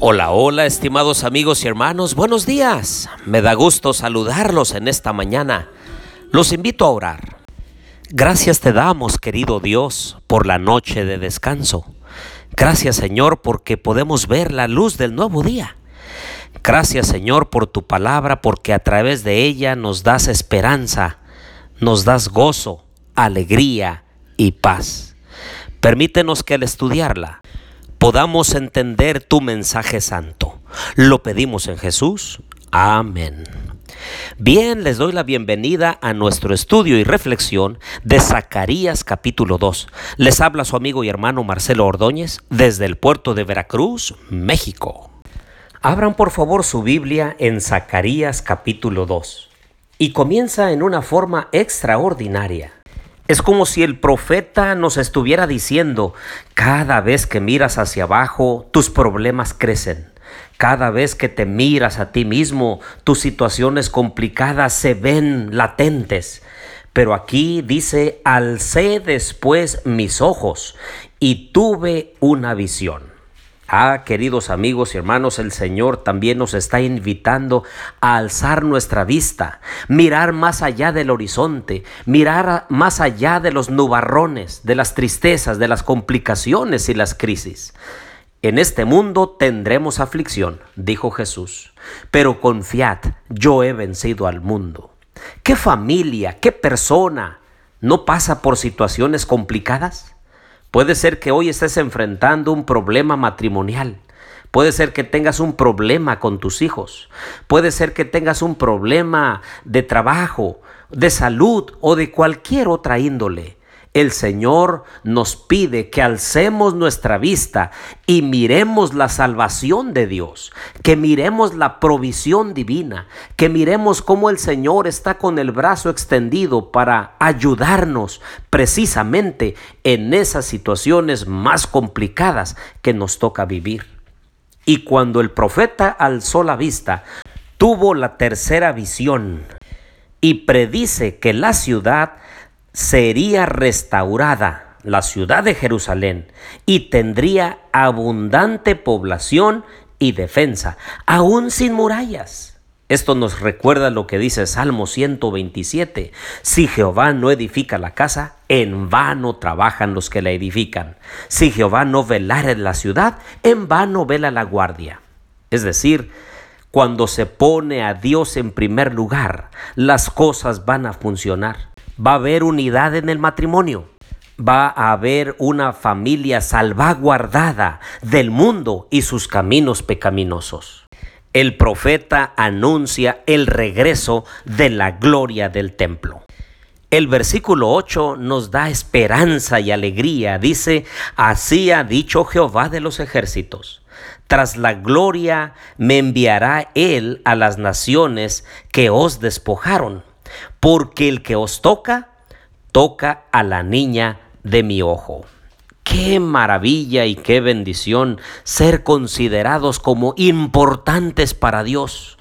Hola, hola, estimados amigos y hermanos, buenos días. Me da gusto saludarlos en esta mañana. Los invito a orar. Gracias te damos, querido Dios, por la noche de descanso. Gracias, Señor, porque podemos ver la luz del nuevo día. Gracias, Señor, por tu palabra, porque a través de ella nos das esperanza, nos das gozo, alegría y paz. Permítenos que al estudiarla podamos entender tu mensaje santo. Lo pedimos en Jesús. Amén. Bien, les doy la bienvenida a nuestro estudio y reflexión de Zacarías capítulo 2. Les habla su amigo y hermano Marcelo Ordóñez desde el puerto de Veracruz, México. Abran por favor su Biblia en Zacarías capítulo 2 y comienza en una forma extraordinaria. Es como si el profeta nos estuviera diciendo, cada vez que miras hacia abajo, tus problemas crecen. Cada vez que te miras a ti mismo, tus situaciones complicadas se ven latentes. Pero aquí dice, alcé después mis ojos y tuve una visión. Ah, queridos amigos y hermanos, el Señor también nos está invitando a alzar nuestra vista, mirar más allá del horizonte, mirar más allá de los nubarrones, de las tristezas, de las complicaciones y las crisis. En este mundo tendremos aflicción, dijo Jesús, pero confiad, yo he vencido al mundo. ¿Qué familia, qué persona no pasa por situaciones complicadas? Puede ser que hoy estés enfrentando un problema matrimonial. Puede ser que tengas un problema con tus hijos. Puede ser que tengas un problema de trabajo, de salud o de cualquier otra índole. El Señor nos pide que alcemos nuestra vista y miremos la salvación de Dios, que miremos la provisión divina, que miremos cómo el Señor está con el brazo extendido para ayudarnos precisamente en esas situaciones más complicadas que nos toca vivir. Y cuando el profeta alzó la vista, tuvo la tercera visión y predice que la ciudad sería restaurada la ciudad de Jerusalén y tendría abundante población y defensa, aún sin murallas. Esto nos recuerda lo que dice Salmo 127. Si Jehová no edifica la casa, en vano trabajan los que la edifican. Si Jehová no velara en la ciudad, en vano vela la guardia. Es decir, cuando se pone a Dios en primer lugar, las cosas van a funcionar va a haber unidad en el matrimonio. Va a haber una familia salvaguardada del mundo y sus caminos pecaminosos. El profeta anuncia el regreso de la gloria del templo. El versículo 8 nos da esperanza y alegría. Dice, así ha dicho Jehová de los ejércitos. Tras la gloria me enviará él a las naciones que os despojaron porque el que os toca, toca a la niña de mi ojo. Qué maravilla y qué bendición ser considerados como importantes para Dios.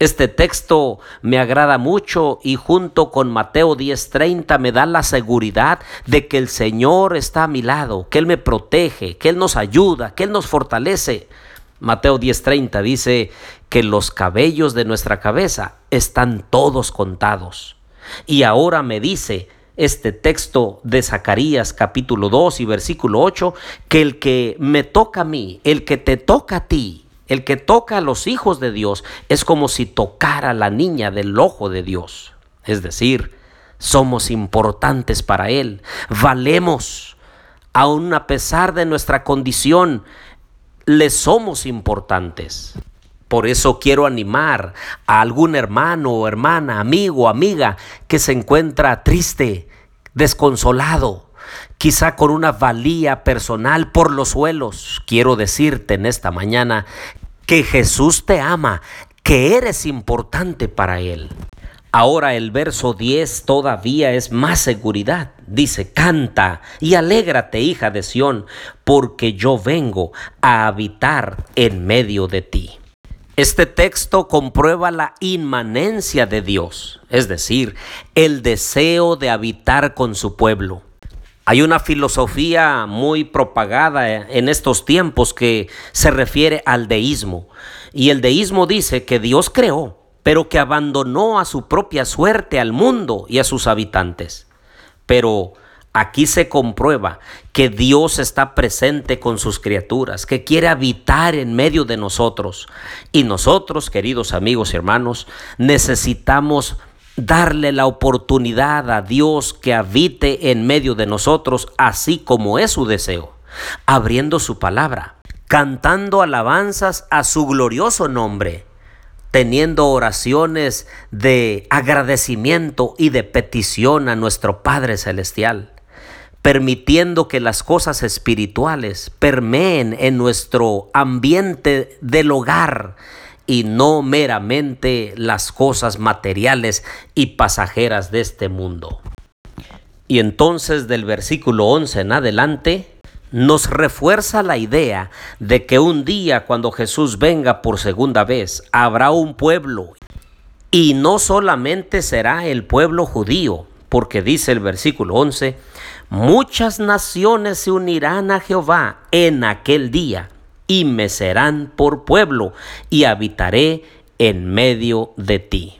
Este texto me agrada mucho y junto con Mateo 10:30 me da la seguridad de que el Señor está a mi lado, que Él me protege, que Él nos ayuda, que Él nos fortalece. Mateo 10:30 dice que los cabellos de nuestra cabeza están todos contados. Y ahora me dice este texto de Zacarías capítulo 2 y versículo 8 que el que me toca a mí, el que te toca a ti, el que toca a los hijos de Dios, es como si tocara a la niña del ojo de Dios. Es decir, somos importantes para Él, valemos, aun a pesar de nuestra condición, le somos importantes. Por eso quiero animar a algún hermano o hermana, amigo amiga que se encuentra triste, desconsolado, quizá con una valía personal por los suelos. Quiero decirte en esta mañana que Jesús te ama, que eres importante para Él. Ahora el verso 10 todavía es más seguridad. Dice, canta y alégrate, hija de Sión, porque yo vengo a habitar en medio de ti. Este texto comprueba la inmanencia de Dios, es decir, el deseo de habitar con su pueblo. Hay una filosofía muy propagada en estos tiempos que se refiere al deísmo. Y el deísmo dice que Dios creó, pero que abandonó a su propia suerte al mundo y a sus habitantes. Pero aquí se comprueba que Dios está presente con sus criaturas, que quiere habitar en medio de nosotros. Y nosotros, queridos amigos y hermanos, necesitamos darle la oportunidad a Dios que habite en medio de nosotros, así como es su deseo, abriendo su palabra, cantando alabanzas a su glorioso nombre teniendo oraciones de agradecimiento y de petición a nuestro Padre Celestial, permitiendo que las cosas espirituales permeen en nuestro ambiente del hogar y no meramente las cosas materiales y pasajeras de este mundo. Y entonces del versículo 11 en adelante, nos refuerza la idea de que un día cuando Jesús venga por segunda vez, habrá un pueblo. Y no solamente será el pueblo judío, porque dice el versículo 11, muchas naciones se unirán a Jehová en aquel día y me serán por pueblo y habitaré en medio de ti.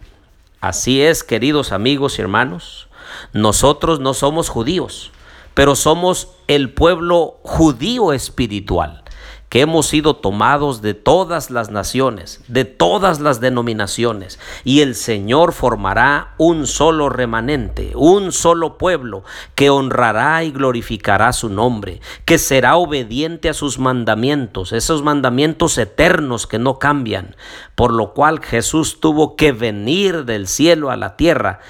Así es, queridos amigos y hermanos, nosotros no somos judíos, pero somos el pueblo judío espiritual, que hemos sido tomados de todas las naciones, de todas las denominaciones, y el Señor formará un solo remanente, un solo pueblo, que honrará y glorificará su nombre, que será obediente a sus mandamientos, esos mandamientos eternos que no cambian, por lo cual Jesús tuvo que venir del cielo a la tierra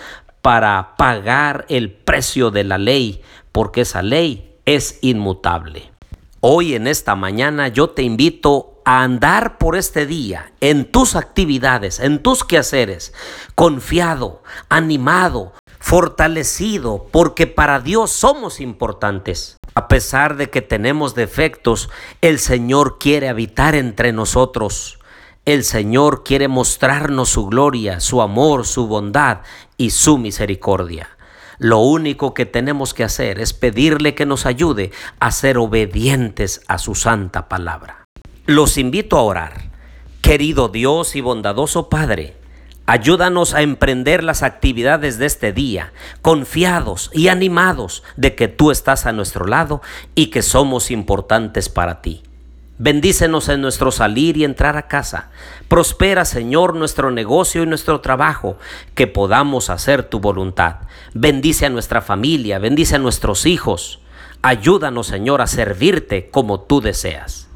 para pagar el precio de la ley, porque esa ley es inmutable. Hoy en esta mañana yo te invito a andar por este día en tus actividades, en tus quehaceres, confiado, animado, fortalecido, porque para Dios somos importantes. A pesar de que tenemos defectos, el Señor quiere habitar entre nosotros. El Señor quiere mostrarnos su gloria, su amor, su bondad y su misericordia. Lo único que tenemos que hacer es pedirle que nos ayude a ser obedientes a su santa palabra. Los invito a orar. Querido Dios y bondadoso Padre, Ayúdanos a emprender las actividades de este día, confiados y animados de que tú estás a nuestro lado y que somos importantes para ti. Bendícenos en nuestro salir y entrar a casa. Prospera, Señor, nuestro negocio y nuestro trabajo, que podamos hacer tu voluntad. Bendice a nuestra familia, bendice a nuestros hijos. Ayúdanos, Señor, a servirte como tú deseas.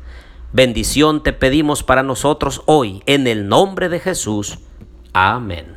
Bendición te pedimos para nosotros hoy, en el nombre de Jesús. Amén.